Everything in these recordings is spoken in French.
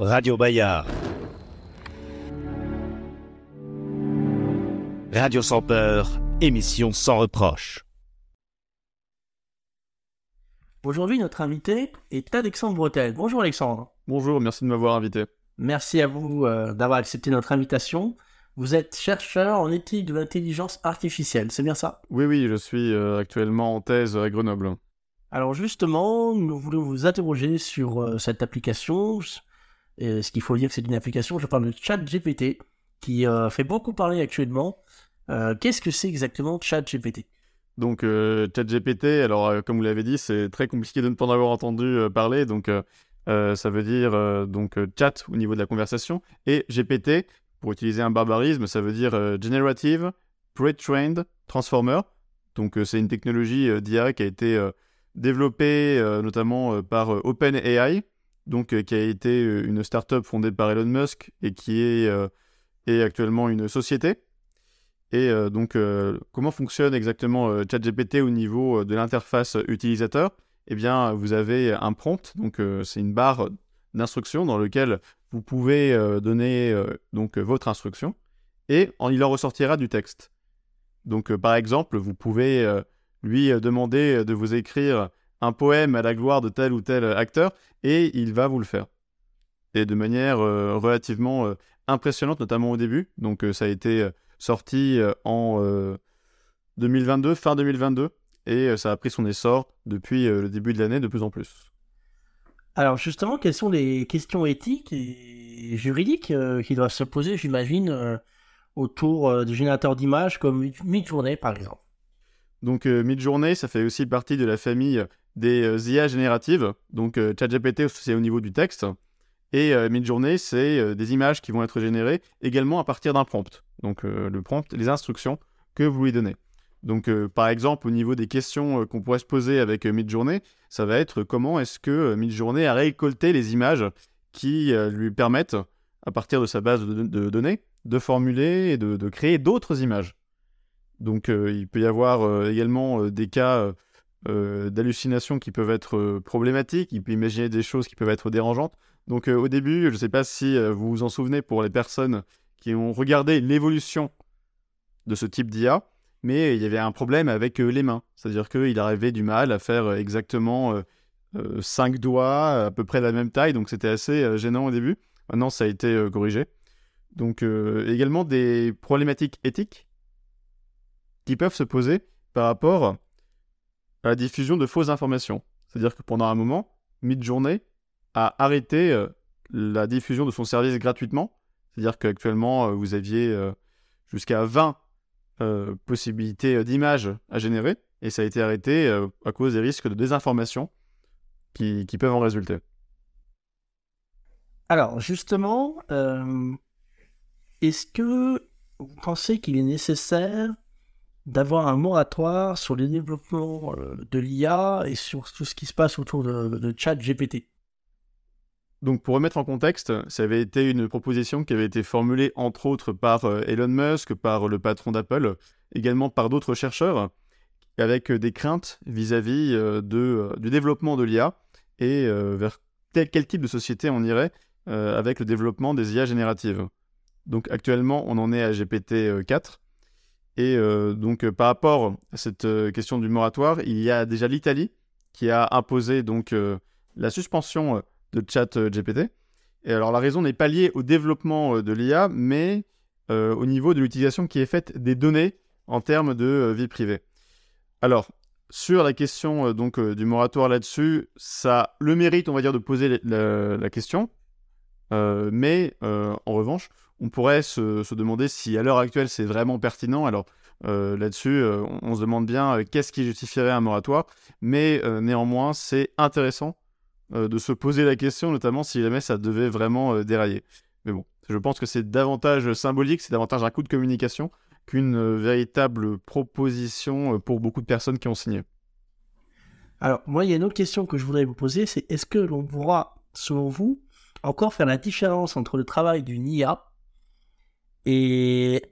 Radio Bayard. Radio sans peur, émission sans reproche. Aujourd'hui, notre invité est Alexandre Bretel. Bonjour Alexandre. Bonjour, merci de m'avoir invité. Merci à vous euh, d'avoir accepté notre invitation. Vous êtes chercheur en éthique de l'intelligence artificielle, c'est bien ça? Oui, oui, je suis euh, actuellement en thèse à Grenoble. Alors justement, nous voulons vous interroger sur euh, cette application. Ce qu'il faut dire c'est une application, je parle de ChatGPT, qui euh, fait beaucoup parler actuellement. Euh, Qu'est-ce que c'est exactement ChatGPT? Donc, euh, ChatGPT, alors euh, comme vous l'avez dit, c'est très compliqué de ne pas en avoir entendu parler. Donc, ça veut dire donc chat au niveau de la conversation et GPT, pour utiliser un barbarisme, ça veut dire Generative Pre-trained Transformer. Donc, c'est une technologie d'IA qui a été développée notamment par OpenAI, donc euh, qui a été euh, une startup fondée par Elon Musk et qui est, euh, actuellement une société. Et donc, comment fonctionne exactement ChatGPT au niveau de l'interface utilisateur? Eh bien, vous avez un prompt, donc c'est une barre d'instructions dans lequel vous pouvez donner donc votre instruction et il en ressortira du texte. Donc, par exemple, vous pouvez lui demander de vous écrire un poème à la gloire de tel ou tel euh, acteur et il va vous le faire. Et de manière euh, relativement euh, impressionnante, notamment au début. Donc, euh, ça a été sorti en euh, 2022, fin 2022, et ça a pris son essor depuis le début de l'année de plus en plus. Alors justement, quelles sont les questions éthiques et juridiques qui doivent se poser, j'imagine, autour du générateur d'images comme Midjourney par exemple? Donc euh, Midjourney, ça fait aussi partie de la famille des euh, IA génératives. Donc euh, ChatGPT, c'est au niveau du texte. Et euh, Midjourney, c'est des images qui vont être générées également à partir d'un prompt. Donc le prompt, les instructions que vous lui donnez. Donc par exemple, au niveau des questions qu'on pourrait se poser avec euh, Midjourney, ça va être comment est-ce que Midjourney a récolté les images qui lui permettent, à partir de sa base de, données, de formuler et de, créer d'autres images. Donc il peut y avoir également des cas euh, euh, d'hallucination qui peuvent être euh, problématiques, il peut imaginer des choses qui peuvent être dérangeantes. Donc euh, au début, je ne sais pas si vous vous en souvenez pour les personnes qui ont regardé l'évolution de ce type d'IA, mais il y avait un problème avec les mains. C'est-à-dire qu'il arrivait du mal à faire exactement 5 doigts, à peu près la même taille, donc c'était assez gênant au début. Maintenant, ça a été corrigé. Donc également des problématiques éthiques qui peuvent se poser par rapport à la diffusion de fausses informations. C'est-à-dire que pendant un moment, Midjourney a arrêté euh, la diffusion de son service gratuitement. C'est-à-dire qu'actuellement, euh, vous aviez euh, jusqu'à 20 euh, possibilités d'images à générer, et ça a été arrêté à cause des risques de désinformation qui, peuvent en résulter. Alors justement, est-ce que vous pensez qu'il est nécessaire d'avoir un moratoire sur le développement euh, de l'IA et sur tout ce qui se passe autour de, de ChatGPT Donc pour remettre en contexte, ça avait été une proposition qui avait été formulée entre autres par euh, Elon Musk, par le patron d'Apple, également par d'autres chercheurs, avec euh, des craintes vis-à-vis du développement de l'IA et vers quel type de société on irait avec le développement des IA génératives. Donc actuellement, on en est à GPT-4. Et euh, donc euh, par rapport à cette euh, question du moratoire, il y a déjà l'Italie qui a imposé donc la suspension de chat euh, GPT. Et alors la raison n'est pas liée au développement de l'IA, mais au niveau de l'utilisation qui est faite des données en termes de vie privée. Alors, sur la question donc du moratoire là-dessus, ça le mérite, on va dire, de poser la, question. Mais en revanche, on pourrait se, demander si à l'heure actuelle c'est vraiment pertinent. Alors euh, là-dessus, euh, on, se demande bien euh, qu'est-ce qui justifierait un moratoire. Mais néanmoins, c'est intéressant de se poser la question, notamment si jamais ça devait vraiment dérailler. Mais bon, je pense que c'est davantage symbolique, c'est davantage un coup de communication qu'une véritable proposition pour beaucoup de personnes qui ont signé. Alors, moi, il y a une autre question que je voudrais vous poser, c'est est-ce que l'on pourra, selon vous, encore faire la différence entre le travail d'une IA et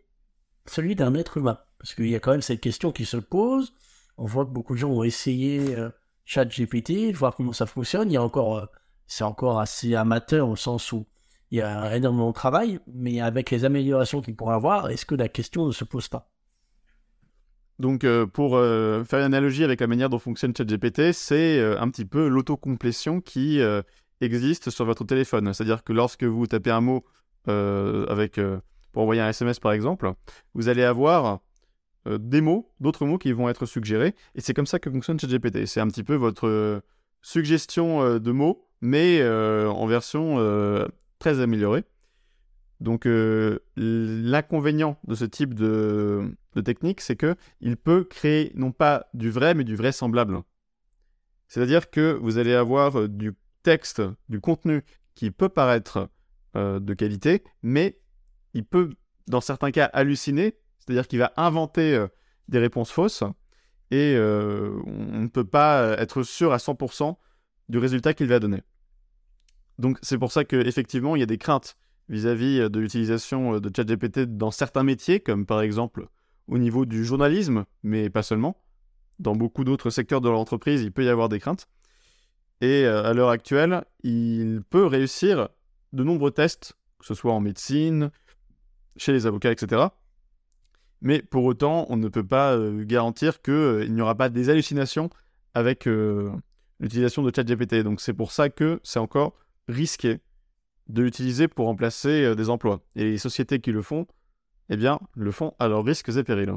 celui d'un être humain Parce qu'il y a quand même cette question qui se pose. On voit que beaucoup de gens ont essayé euh, ChatGPT, voir comment ça fonctionne. Il y a encore, euh, c'est encore assez amateur au sens où il y a énormément de travail, mais avec les améliorations qu'il pourrait avoir, est-ce que la question ne se pose pas? Donc, euh, pour euh, faire une analogie avec la manière dont fonctionne ChatGPT, c'est un petit peu l'autocomplétion qui existe sur votre téléphone. C'est-à-dire que lorsque vous tapez un mot avec, pour envoyer un SMS par exemple, vous allez avoir des mots, d'autres mots qui vont être suggérés. Et c'est comme ça que fonctionne ChatGPT. C'est un petit peu votre suggestion de mots, mais en version très améliorée. Donc l'inconvénient de ce type de, technique, c'est que il peut créer non pas du vrai, mais du vraisemblable. C'est-à-dire que vous allez avoir euh, du texte, du contenu qui peut paraître euh, de qualité, mais il peut, dans certains cas, halluciner, c'est-à-dire qu'il va inventer euh, des réponses fausses, et on ne peut pas être sûr à 100% du résultat qu'il va donner. Donc c'est pour ça qu'effectivement, il y a des craintes vis-à-vis de l'utilisation de ChatGPT dans certains métiers, comme par exemple au niveau du journalisme, mais pas seulement. Dans beaucoup d'autres secteurs de l'entreprise, il peut y avoir des craintes. Et euh, à l'heure actuelle, il peut réussir de nombreux tests, que ce soit en médecine, chez les avocats, etc. Mais pour autant, on ne peut pas euh, garantir qu'il euh, n'y aura pas des hallucinations avec l'utilisation de ChatGPT. Donc c'est pour ça que c'est encore risqué de l'utiliser pour remplacer des emplois. Et les sociétés qui le font eh bien, le font à leurs risques et périls.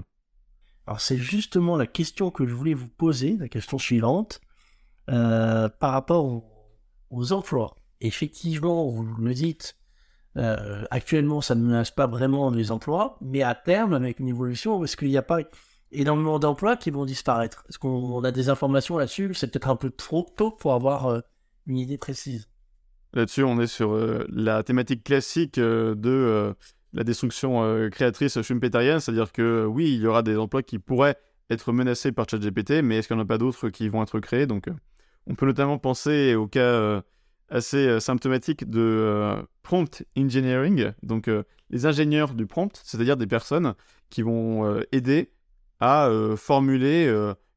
Alors c'est justement la question que je voulais vous poser, la question suivante, euh, par rapport aux, emplois. Effectivement, vous le dites, euh, actuellement ça ne menace pas vraiment les emplois, mais à terme, avec une évolution, est-ce qu'il n'y a pas énormément d'emplois qui vont disparaître? Est-ce qu'on a des informations là-dessus? C'est peut-être un peu trop tôt pour avoir euh, une idée précise. Là-dessus, on est sur la thématique classique de la destruction euh, créatrice schumpeterienne, c'est-à-dire que oui, il y aura des emplois qui pourraient être menacés par ChatGPT, mais est-ce qu'il n'y en a pas d'autres qui vont être créés? Donc, euh, on peut notamment penser au cas euh, assez symptomatique de prompt engineering, donc les ingénieurs du prompt, c'est-à-dire des personnes qui vont aider à formuler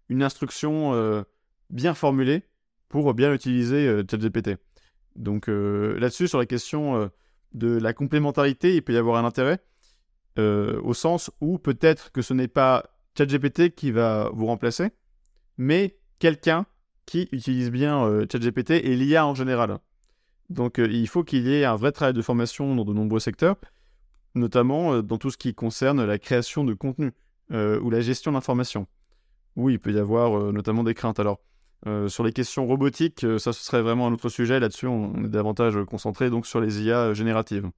une instruction bien formulée pour bien utiliser ChatGPT. Donc là-dessus, sur la question de la complémentarité, il peut y avoir un intérêt, euh, au sens où peut-être que ce n'est pas ChatGPT qui va vous remplacer, mais quelqu'un qui utilise bien euh, ChatGPT et l'IA en général. Donc euh, il faut qu'il y ait un vrai travail de formation dans de nombreux secteurs, notamment dans tout ce qui concerne la création de contenu ou la gestion d'informations. Oui, il peut y avoir notamment des craintes. Alors, euh, sur les questions robotiques, euh, ça ce serait vraiment un autre sujet. Là-dessus, on est davantage concentré donc sur les IA génératives.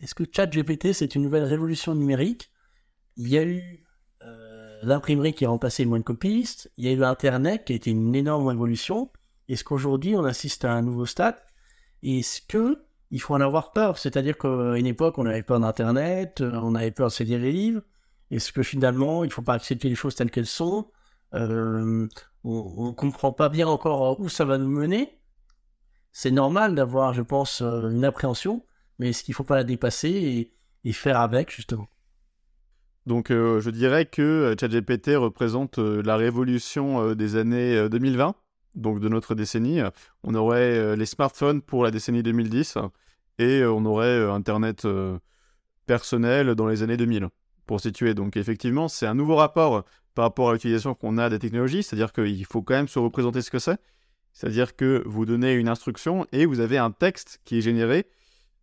Est-ce que ChatGPT c'est une nouvelle révolution numérique? Il y a eu euh, l'imprimerie qui a remplacé le moine copiste. Il y a eu Internet qui a été une énorme révolution. Est-ce qu'aujourd'hui on assiste à un nouveau stade? Est-ce que il faut en avoir peur? C'est-à-dire qu'à une époque on avait peur d'Internet, on avait peur de se les livres. Est-ce que finalement il ne faut pas accepter les choses telles qu'elles sont? On ne comprend pas bien encore où ça va nous mener. C'est normal d'avoir, je pense, euh, une appréhension, mais est-ce qu'il ne faut pas la dépasser et, faire avec, justement? Donc, euh, je dirais que euh, ChatGPT représente la révolution des années 2020, donc de notre décennie. On aurait les smartphones pour la décennie 2010 et on aurait Internet personnel dans les années 2000 pour situer. Donc effectivement, c'est un nouveau rapport par rapport à l'utilisation qu'on a des technologies, c'est-à-dire qu'il faut quand même se représenter ce que c'est. C'est-à-dire que vous donnez une instruction et vous avez un texte qui est généré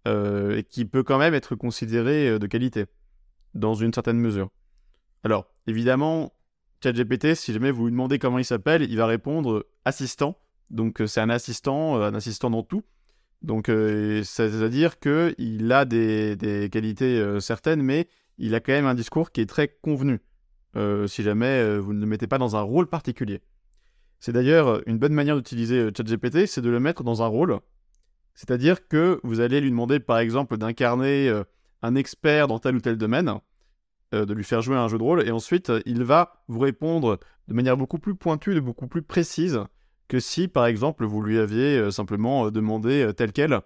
euh, et qui peut quand même être considéré euh, de qualité, dans une certaine mesure. Alors, évidemment, ChatGPT, si jamais vous lui demandez comment il s'appelle, il va répondre assistant. Donc, euh, c'est un assistant, un assistant dans tout. Donc, c'est-à-dire qu'il a des, des qualités certaines, mais il a quand même un discours qui est très convenu. Euh, si jamais euh, vous ne le mettez pas dans un rôle particulier. C'est d'ailleurs euh, une bonne manière d'utiliser ChatGPT, c'est de le mettre dans un rôle. C'est-à-dire que vous allez lui demander par exemple d'incarner un expert dans tel ou tel domaine, de lui faire jouer un jeu de rôle, et ensuite il va vous répondre de manière beaucoup plus pointue, de beaucoup plus précise que si par exemple vous lui aviez simplement demandé tel quel,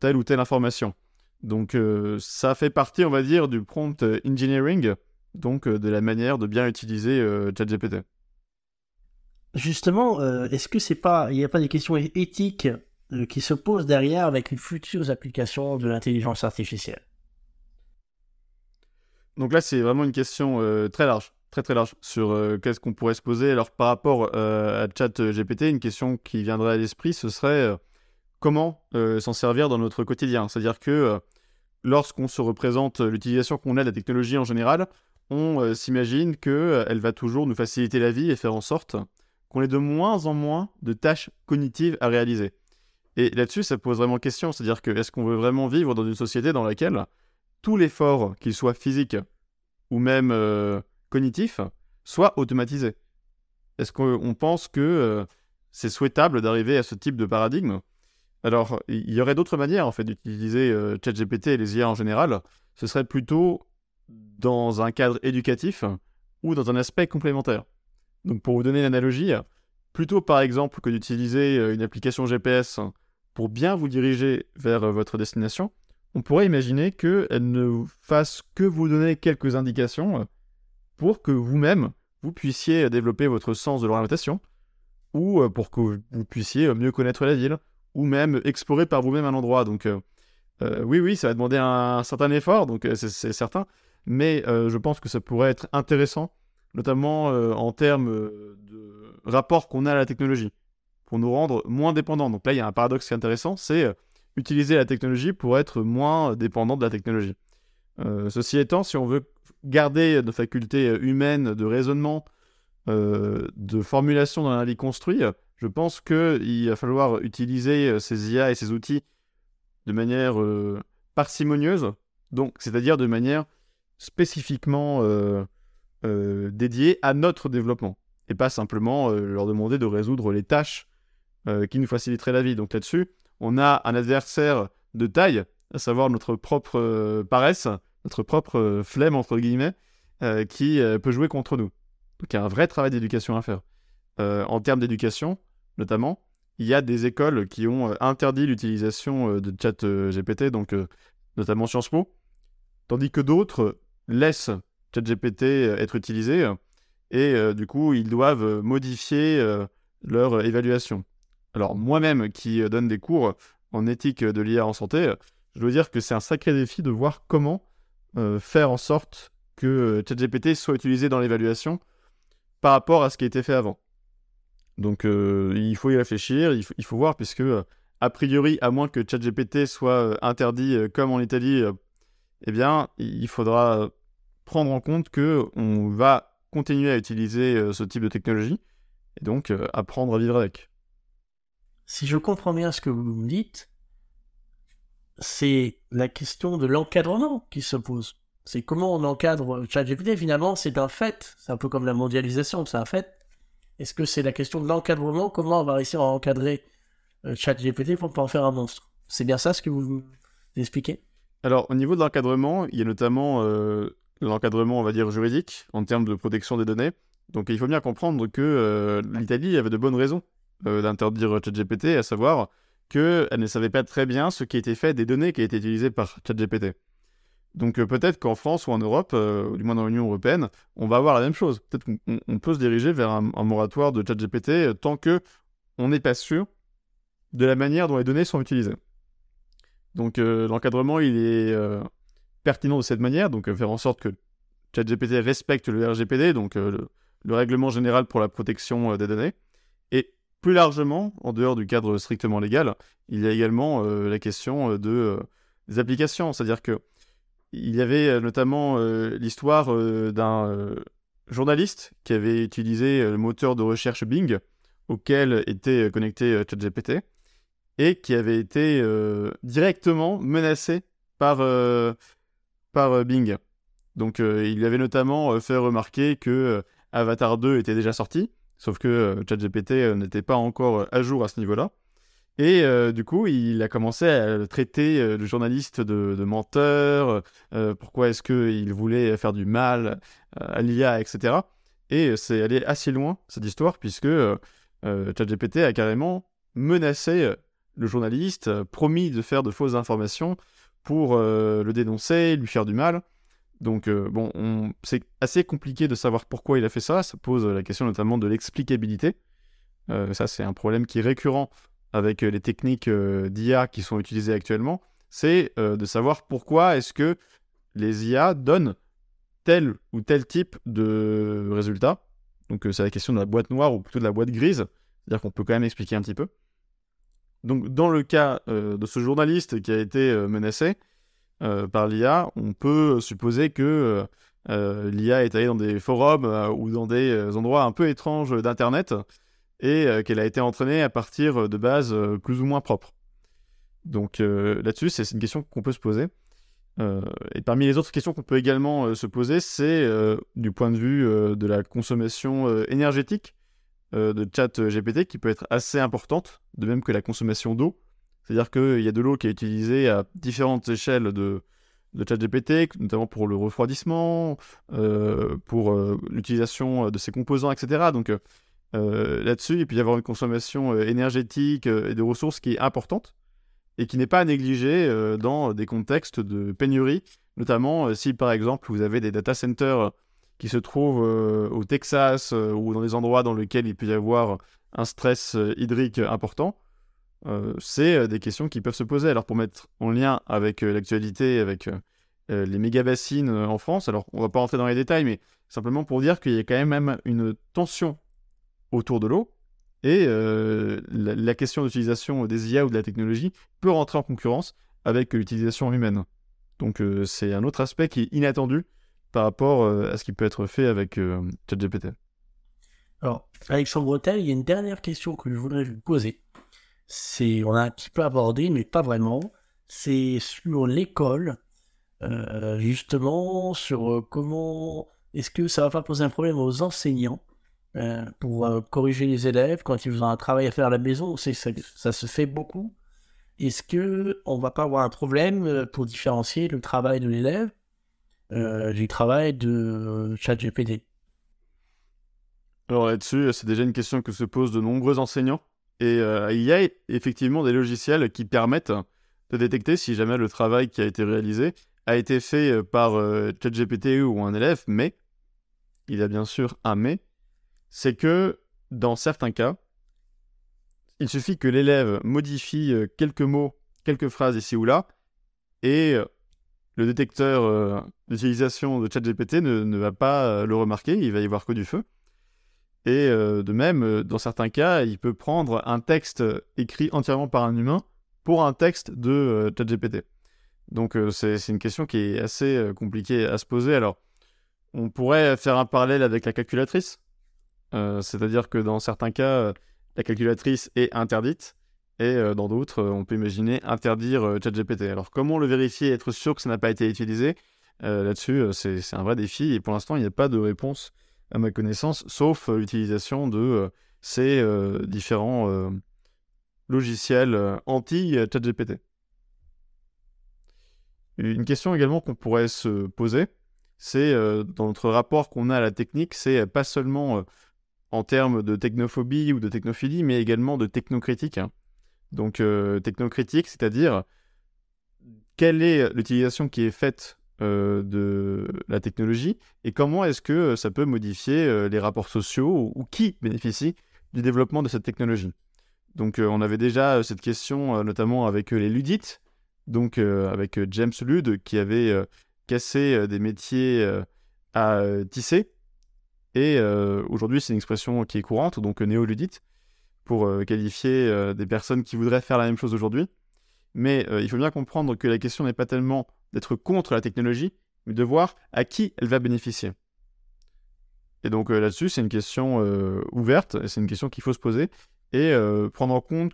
telle ou telle information. Donc ça fait partie, on va dire, du prompt engineering, donc euh, de la manière de bien utiliser euh, ChatGPT. Justement, euh, est-ce que c'est pas, il n'y a pas des questions éthiques euh, qui se pose derrière avec les futures applications de l'intelligence artificielle Donc là, c'est vraiment une question euh, très large, très très large, sur euh, qu'est-ce qu'on pourrait se poser. Alors par rapport à ChatGPT, une question qui viendrait à l'esprit, ce serait comment s'en servir dans notre quotidien? C'est-à-dire que lorsqu'on se représente l'utilisation qu'on a de la technologie en général, on s'imagine qu'elle va toujours nous faciliter la vie et faire en sorte qu'on ait de moins en moins de tâches cognitives à réaliser. Et là-dessus, ça pose vraiment question, c'est-à-dire que est-ce qu'on veut vraiment vivre dans une société dans laquelle tout l'effort, qu'il soit physique ou même euh, cognitif, soit automatisé? Est-ce qu'on pense que euh, c'est souhaitable d'arriver à ce type de paradigme? Alors, il y aurait d'autres manières en fait d'utiliser euh, ChatGPT et les IA en général. Ce serait plutôt dans un cadre éducatif ou dans un aspect complémentaire. Donc pour vous donner une analogie, plutôt par exemple que d'utiliser une application GPS pour bien vous diriger vers euh, votre destination, on pourrait imaginer qu'elle ne fasse que vous donner quelques indications euh, pour que vous-même, vous puissiez développer votre sens de l'orientation, ou euh, pour que vous puissiez mieux connaître la ville, ou même explorer par vous-même un endroit. Donc oui, oui, ça va demander un, certain effort, donc c'est certain, mais je pense que ça pourrait être intéressant, notamment en termes de rapport qu'on a à la technologie pour nous rendre moins dépendants. Donc là, il y a un paradoxe qui est intéressant, c'est euh, utiliser la technologie pour être moins dépendant de la technologie. Euh, ceci étant, si on veut garder nos facultés euh, humaines de raisonnement, de formulation dans un vie construit, je pense qu'il va falloir utiliser ces IA et ces outils de manière parcimonieuse, donc c'est-à-dire de manière spécifiquement dédiée à notre développement, et pas simplement leur demander de résoudre les tâches euh, qui nous faciliterait la vie. Donc là-dessus, on a un adversaire de taille, à savoir notre propre euh, paresse, notre propre euh, flemme, entre guillemets, qui peut jouer contre nous. Donc il y a un vrai travail d'éducation à faire. en termes d'éducation, notamment, il y a des écoles qui ont interdit l'utilisation de chat GPT, donc notamment Sciences Po, tandis que d'autres laissent ChatGPT être utilisé et du coup ils doivent modifier leur évaluation. Alors moi-même qui euh, donne des cours en éthique de l'IA en santé, je dois dire que c'est un sacré défi de voir comment euh, faire en sorte que euh, ChatGPT soit utilisé dans l'évaluation par rapport à ce qui a été fait avant. Donc il faut y réfléchir, il faut, voir, puisque a priori, à moins que ChatGPT soit interdit comme en Italie, eh bien, il faudra prendre en compte que on va continuer à utiliser ce type de technologie et donc apprendre à vivre avec si je comprends bien ce que vous me dites, c'est la question de l'encadrement qui se pose. C'est comment on encadre ChatGPT. Finalement, c'est un fait. C'est un peu comme la mondialisation, c'est un fait. Est-ce que c'est la question de l'encadrement? Comment on va réussir à encadrer euh, ChatGPT pour pas en faire un monstre? C'est bien ça ce que vous expliquez Alors, au niveau de l'encadrement, il y a notamment euh, l'encadrement, on va dire, juridique en termes de protection des données. Donc, il faut bien comprendre que euh, l'Italie avait de bonnes raisons d'interdire ChatGPT, à savoir qu'elle ne savait pas très bien ce qui était fait des données qui étaient utilisées par ChatGPT. Donc euh, peut-être qu'en France ou en Europe, euh, du moins dans l'Union européenne, on va avoir la même chose. Peut-être qu'on peut se diriger vers un, moratoire de ChatGPT tant que on n'est pas sûr de la manière dont les données sont utilisées. Donc l'encadrement, il est pertinent de cette manière, donc faire en sorte que ChatGPT respecte le RGPD, donc le, le, règlement général pour la protection des données, plus largement, en dehors du cadre strictement légal, il y a également euh, la question euh, euh, des applications. C'est-à-dire que il y avait notamment l'histoire d'un journaliste qui avait utilisé le moteur de recherche Bing auquel était connecté ChatGPT et qui avait été directement menacé par, par Bing. Donc il lui avait notamment fait remarquer que Avatar 2 était déjà sorti Sauf que euh, ChatGPT euh, n'était pas encore euh, à jour à ce niveau-là. Et du coup, il a commencé à traiter le journaliste de, menteur, pourquoi est-ce qu'il voulait faire du mal à l'IA, etc. Et c'est allé assez loin, cette histoire, puisque ChatGPT a carrément menacé le journaliste, promis de faire de fausses informations pour le dénoncer, lui faire du mal. Donc, euh, bon, c'est assez compliqué de savoir pourquoi il a fait ça. Ça pose la question notamment de l'explicabilité. Euh, ça, c'est un problème qui est récurrent avec les techniques d'IA qui sont utilisées actuellement, c'est de savoir pourquoi est-ce que les IA donnent tel ou tel type de résultat. Donc c'est la question de la boîte noire ou plutôt de la boîte grise, c'est-à-dire qu'on peut quand même expliquer un petit peu. Donc dans le cas de ce journaliste qui a été menacé par l'IA, on peut supposer que l'IA est allée dans des forums ou dans des endroits un peu étranges d'Internet et euh, qu'elle a été entraînée à partir de bases euh, plus ou moins propres. Donc euh, là-dessus, c'est une question qu'on peut se poser. et parmi les autres questions qu'on peut également se poser, c'est du point de vue de la consommation énergétique de chat GPT qui peut être assez importante, de même que la consommation d'eau. C'est-à-dire qu'il y a de l'eau qui est utilisée à différentes échelles de, de chat GPT, notamment pour le refroidissement, pour l'utilisation de ses composants, etc. Donc euh, là-dessus, il peut y avoir une consommation euh, énergétique euh, et de ressources qui est importante et qui n'est pas négligée dans des contextes de pénurie, notamment si par exemple vous avez des data centers qui se trouvent au Texas ou dans des endroits dans lesquels il peut y avoir un stress hydrique important. C'est des questions qui peuvent se poser. Alors pour mettre en lien avec l'actualité, avec les méga bassines en France, alors on va pas rentrer dans les détails, mais simplement pour dire qu'il y a quand même une tension autour de l'eau. Et euh, la, question d'utilisation des IA ou de la technologie peut rentrer en concurrence avec l'utilisation humaine. Donc euh, c'est un autre aspect qui est inattendu par rapport euh, à ce qui peut être fait avec ChatGPT. Alors, Alexandre Bretel, il y a une dernière question que je voudrais vous poser. On a un petit peu abordé, mais pas vraiment. C'est sur l'école, justement, sur comment est-ce que ça va pas poser un problème aux enseignants euh, pour euh, corriger les élèves quand ils ont un travail à faire à la maison? Ça, ça se fait beaucoup. Est-ce que on va pas avoir un problème euh, pour différencier le travail de l'élève du travail de ChatGPT? Alors là-dessus, c'est déjà une question que se posent de nombreux enseignants. Et il y a effectivement des logiciels qui permettent de détecter si jamais le travail qui a été réalisé a été fait par ChatGPT ou un élève, mais il y a bien sûr un mais, c'est que dans certains cas, il suffit que l'élève modifie euh, quelques mots, quelques phrases ici ou là, et euh, le détecteur euh, d'utilisation de ChatGPT ne, ne va pas le remarquer, il va y voir que du feu. Et de même, dans certains cas, il peut prendre un texte écrit entièrement par un humain pour un texte de ChatGPT. Donc c'est une question qui est assez compliquée à se poser. Alors, on pourrait faire un parallèle avec la calculatrice. Euh, c'est-à-dire que dans certains cas, euh, la calculatrice est interdite. Et euh, dans d'autres, on peut imaginer interdire ChatGPT. Alors comment le vérifier et être sûr que ça n'a pas été utilisé? Là-dessus, c'est un vrai défi. Et pour l'instant, il n'y a pas de réponse à ma connaissance, sauf l'utilisation de ces différents logiciels anti-ChatGPT. Une question également qu'on pourrait se poser, c'est dans notre rapport qu'on a à la technique, c'est pas seulement en termes de technophobie ou de technophilie, mais également de technocritique. Hein. Donc euh, technocritique, c'est-à-dire quelle est l'utilisation qui est faite euh, de la technologie et comment est-ce que euh, ça peut modifier les rapports sociaux ou, qui bénéficie du développement de cette technologie. Donc on avait déjà cette question notamment avec les ludites, donc avec James Lude qui avait cassé des métiers à tisser et euh, aujourd'hui, c'est une expression qui est courante, donc euh, néoludite, pour euh, qualifier des personnes qui voudraient faire la même chose aujourd'hui. Mais il faut bien comprendre que la question n'est pas tellement d'être contre la technologie, mais de voir à qui elle va bénéficier. Et donc là-dessus, c'est une question ouverte, et c'est une question qu'il faut se poser, et prendre en compte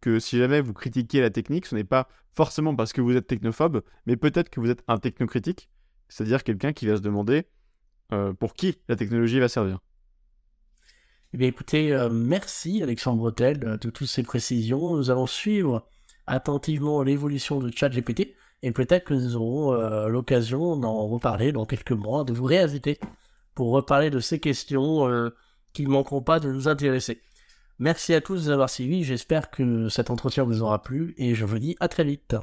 que si jamais vous critiquez la technique, ce n'est pas forcément parce que vous êtes technophobe, mais peut-être que vous êtes un technocritique, c'est-à-dire quelqu'un qui va se demander euh, pour qui la technologie va servir. Eh bien, écoutez, euh, merci Alexandre Bretel de toutes ces précisions. Nous allons suivre attentivement l'évolution de ChatGPT et peut-être que nous aurons euh, l'occasion d'en reparler dans quelques mois, de vous réinviter pour reparler de ces questions qui ne manqueront pas de nous intéresser. Merci à tous d'avoir suivi, j'espère que cet entretien vous aura plu et je vous dis à très vite.